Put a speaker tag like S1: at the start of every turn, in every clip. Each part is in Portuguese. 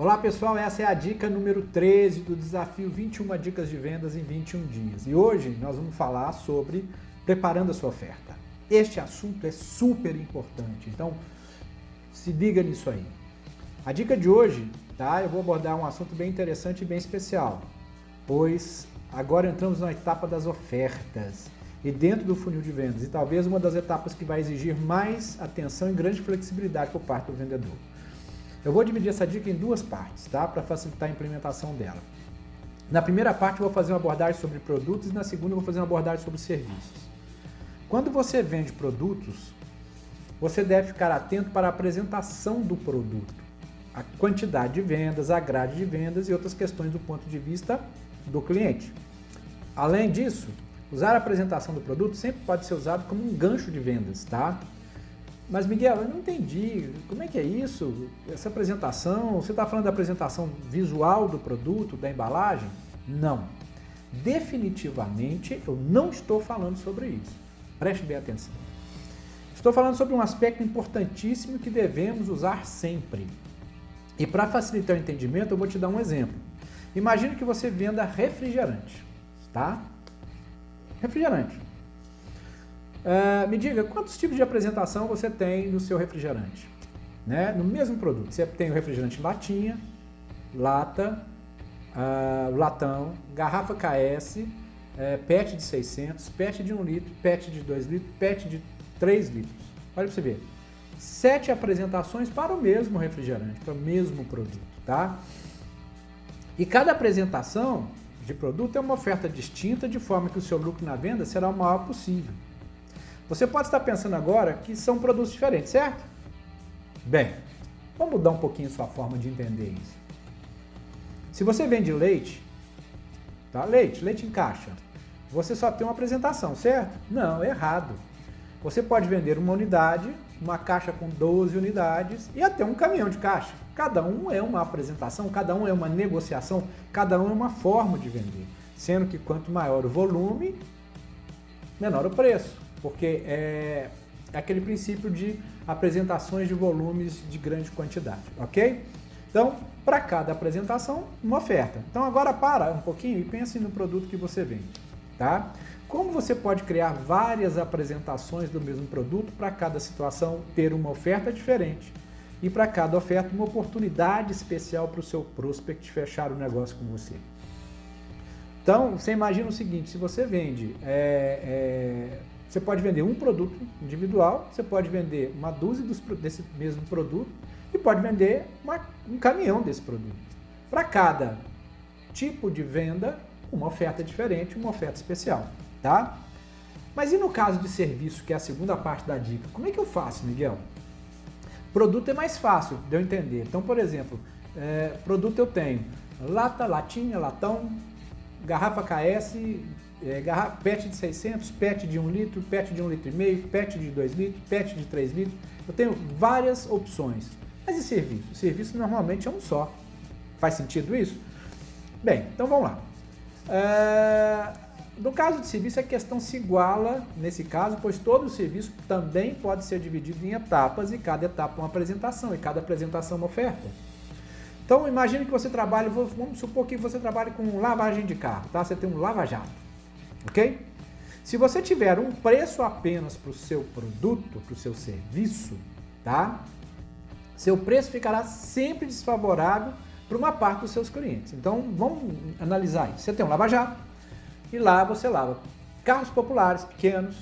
S1: Olá pessoal, essa é a dica número 13 do desafio 21 dicas de vendas em 21 dias. E hoje nós vamos falar sobre preparando a sua oferta. Este assunto é super importante, então se liga nisso aí. A dica de hoje, tá? Eu vou abordar um assunto bem interessante e bem especial, pois agora entramos na etapa das ofertas e dentro do funil de vendas, e talvez uma das etapas que vai exigir mais atenção e grande flexibilidade por parte do vendedor. Eu vou dividir essa dica em duas partes, tá? Para facilitar a implementação dela. Na primeira parte eu vou fazer uma abordagem sobre produtos e na segunda eu vou fazer uma abordagem sobre serviços. Quando você vende produtos, você deve ficar atento para a apresentação do produto, a quantidade de vendas, a grade de vendas e outras questões do ponto de vista do cliente. Além disso, usar a apresentação do produto sempre pode ser usado como um gancho de vendas, tá? Mas Miguel, eu não entendi. Como é que é isso? Essa apresentação, você está falando da apresentação visual do produto, da embalagem? Não. Definitivamente eu não estou falando sobre isso. Preste bem atenção. Estou falando sobre um aspecto importantíssimo que devemos usar sempre. E para facilitar o entendimento, eu vou te dar um exemplo. Imagine que você venda refrigerante, tá? Refrigerante. Uh, me diga, quantos tipos de apresentação você tem no seu refrigerante? Né? No mesmo produto. Você tem o refrigerante latinha, lata, uh, latão, garrafa KS, uh, eh, PET de 600, PET de 1 litro, PET de 2 litros, PET de 3 litros. Olha para você ver. Sete apresentações para o mesmo refrigerante, para o mesmo produto, tá? E cada apresentação de produto é uma oferta distinta, de forma que o seu lucro na venda será o maior possível. Você pode estar pensando agora que são produtos diferentes, certo? Bem, vamos mudar um pouquinho sua forma de entender isso. Se você vende leite, tá? Leite, leite em caixa. Você só tem uma apresentação, certo? Não, errado. Você pode vender uma unidade, uma caixa com 12 unidades e até um caminhão de caixa. Cada um é uma apresentação, cada um é uma negociação, cada um é uma forma de vender. Sendo que quanto maior o volume, menor o preço porque é, é aquele princípio de apresentações de volumes de grande quantidade, ok? Então, para cada apresentação, uma oferta. Então, agora para um pouquinho e pense no produto que você vende, tá? Como você pode criar várias apresentações do mesmo produto para cada situação ter uma oferta diferente e para cada oferta uma oportunidade especial para o seu prospect fechar o negócio com você. Então, você imagina o seguinte: se você vende é, é, você pode vender um produto individual, você pode vender uma dúzia dos, desse mesmo produto e pode vender uma, um caminhão desse produto. Para cada tipo de venda, uma oferta diferente, uma oferta especial, tá? Mas e no caso de serviço, que é a segunda parte da dica, como é que eu faço, Miguel? Produto é mais fácil de eu entender. Então, por exemplo, é, produto eu tenho lata, latinha, latão, garrafa KS, é, garrafa, PET de 600, PET de 1 litro, PET de 1 litro e meio, PET de 2 litros, PET de 3 litros. Eu tenho várias opções. Mas e serviço? O serviço normalmente é um só. Faz sentido isso? Bem, então vamos lá. É, no caso de serviço, a questão se iguala nesse caso, pois todo o serviço também pode ser dividido em etapas e cada etapa é uma apresentação e cada apresentação é uma oferta. Então imagine que você trabalha, vamos supor que você trabalhe com lavagem de carro, tá? Você tem um lava-jato ok? Se você tiver um preço apenas para o seu produto, para o seu serviço, tá? Seu preço ficará sempre desfavorável para uma parte dos seus clientes. Então vamos analisar isso. Você tem um lava-jato e lá você lava carros populares, pequenos,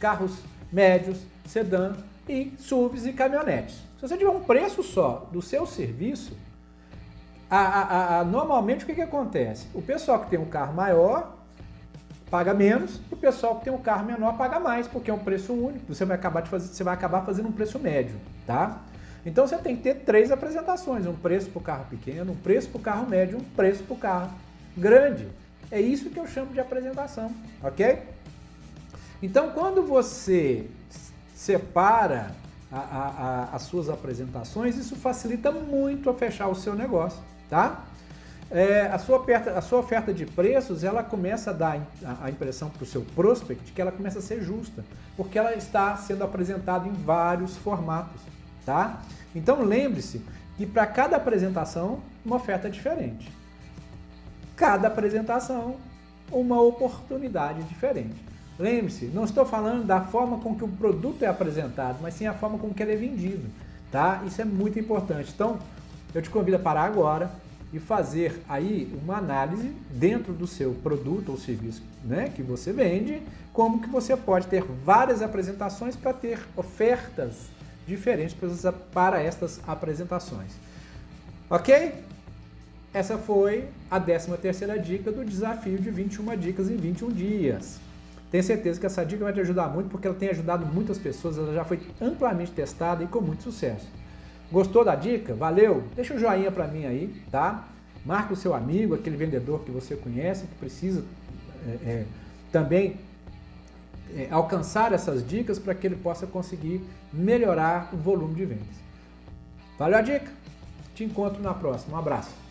S1: carros médios, sedã e SUVs e caminhonetes. Se você tiver um preço só do seu serviço, a, a, a, normalmente o que, que acontece? O pessoal que tem um carro maior paga menos, e o pessoal que tem um carro menor paga mais, porque é um preço único. Você vai acabar de fazer, você vai acabar fazendo um preço médio, tá? Então você tem que ter três apresentações: um preço para o carro pequeno, um preço para o carro médio, um preço para o carro grande. É isso que eu chamo de apresentação, ok? Então quando você separa a, a, a, as suas apresentações, isso facilita muito a fechar o seu negócio, tá? É, a, sua oferta, a sua oferta de preços ela começa a dar a, impressão para o seu prospect que ela começa a ser justa, porque ela está sendo apresentada em vários formatos, tá? Então lembre-se E para cada apresentação, uma oferta diferente. Cada apresentação, uma oportunidade diferente. Lembre-se, não estou falando da forma com que o produto é apresentado, mas sim a forma com que ele é vendido, tá? Isso é muito importante. Então, eu te convido a parar agora e fazer aí uma análise dentro do seu produto ou serviço, né, que você vende, como que você pode ter várias apresentações para ter ofertas diferentes para estas apresentações. OK? Essa foi a 13 terceira dica do desafio de 21 dicas em 21 dias. Tenho certeza que essa dica vai te ajudar muito, porque ela tem ajudado muitas pessoas, ela já foi amplamente testada e com muito sucesso. Gostou da dica? Valeu? Deixa um joinha para mim aí, tá? Marca o seu amigo, aquele vendedor que você conhece, que precisa é, é, também é, alcançar essas dicas para que ele possa conseguir melhorar o volume de vendas. Valeu a dica? Te encontro na próxima. Um abraço.